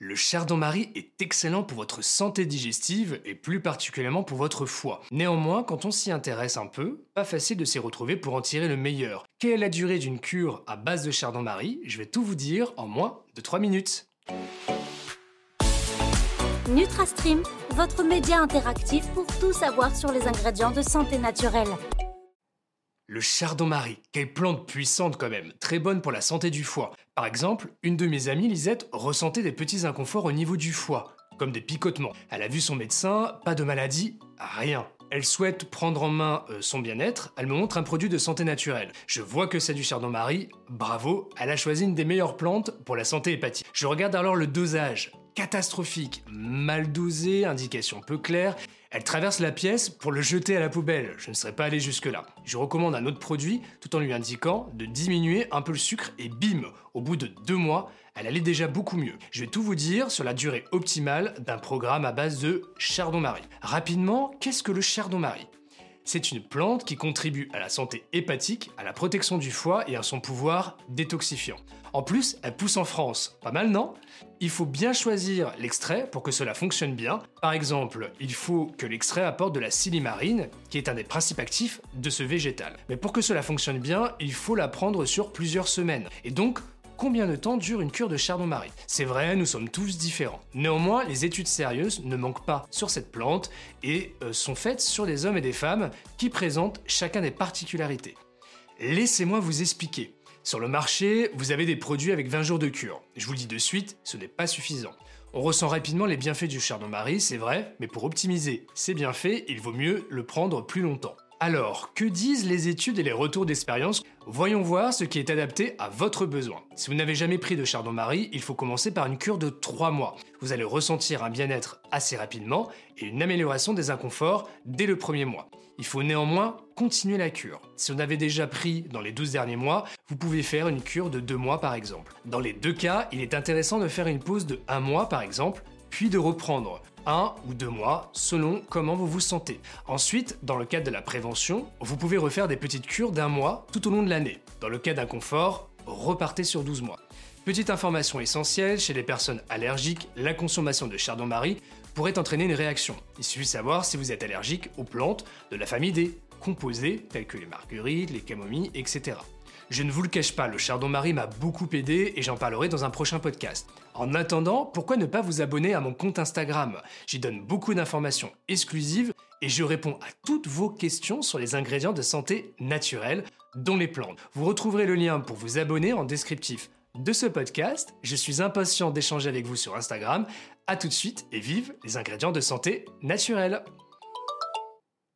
Le chardon-marie est excellent pour votre santé digestive et plus particulièrement pour votre foie. Néanmoins, quand on s'y intéresse un peu, pas facile de s'y retrouver pour en tirer le meilleur. Quelle est la durée d'une cure à base de chardon-marie Je vais tout vous dire en moins de 3 minutes. NutraStream, votre média interactif pour tout savoir sur les ingrédients de santé naturelle. Le chardon-marie, quelle plante puissante quand même, très bonne pour la santé du foie. Par exemple, une de mes amies, Lisette, ressentait des petits inconforts au niveau du foie, comme des picotements. Elle a vu son médecin, pas de maladie, rien. Elle souhaite prendre en main euh, son bien-être, elle me montre un produit de santé naturelle. Je vois que c'est du chardon-marie, bravo, elle a choisi une des meilleures plantes pour la santé hépatique. Je regarde alors le dosage, catastrophique, mal dosé, indication peu claire. Elle traverse la pièce pour le jeter à la poubelle. Je ne serais pas allé jusque-là. Je recommande un autre produit tout en lui indiquant de diminuer un peu le sucre et bim, au bout de deux mois, elle allait déjà beaucoup mieux. Je vais tout vous dire sur la durée optimale d'un programme à base de chardon-marie. Rapidement, qu'est-ce que le chardon-marie? C'est une plante qui contribue à la santé hépatique, à la protection du foie et à son pouvoir détoxifiant. En plus, elle pousse en France. Pas mal, non? Il faut bien choisir l'extrait pour que cela fonctionne bien. Par exemple, il faut que l'extrait apporte de la silimarine, qui est un des principes actifs de ce végétal. Mais pour que cela fonctionne bien, il faut la prendre sur plusieurs semaines. Et donc, combien de temps dure une cure de chardon-marie C'est vrai, nous sommes tous différents. Néanmoins, les études sérieuses ne manquent pas sur cette plante et euh, sont faites sur des hommes et des femmes qui présentent chacun des particularités. Laissez-moi vous expliquer. Sur le marché, vous avez des produits avec 20 jours de cure. Je vous le dis de suite, ce n'est pas suffisant. On ressent rapidement les bienfaits du chardon-marie, c'est vrai, mais pour optimiser ces bienfaits, il vaut mieux le prendre plus longtemps. Alors, que disent les études et les retours d'expérience? Voyons voir ce qui est adapté à votre besoin. Si vous n'avez jamais pris de chardon-marie, il faut commencer par une cure de 3 mois. Vous allez ressentir un bien-être assez rapidement et une amélioration des inconforts dès le premier mois. Il faut néanmoins continuer la cure. Si vous avez déjà pris dans les 12 derniers mois, vous pouvez faire une cure de 2 mois par exemple. Dans les deux cas, il est intéressant de faire une pause de 1 mois par exemple, puis de reprendre un ou deux mois selon comment vous vous sentez. Ensuite, dans le cadre de la prévention, vous pouvez refaire des petites cures d'un mois tout au long de l'année. Dans le cas d'un confort, repartez sur 12 mois. Petite information essentielle, chez les personnes allergiques, la consommation de chardon-marie pourrait entraîner une réaction. Il suffit de savoir si vous êtes allergique aux plantes de la famille des composés tels que les marguerites, les camomilles, etc. Je ne vous le cache pas, le chardon-marie m'a beaucoup aidé et j'en parlerai dans un prochain podcast. En attendant, pourquoi ne pas vous abonner à mon compte Instagram? J'y donne beaucoup d'informations exclusives et je réponds à toutes vos questions sur les ingrédients de santé naturels, dont les plantes. Vous retrouverez le lien pour vous abonner en descriptif de ce podcast. Je suis impatient d'échanger avec vous sur Instagram. A tout de suite et vive les ingrédients de santé naturels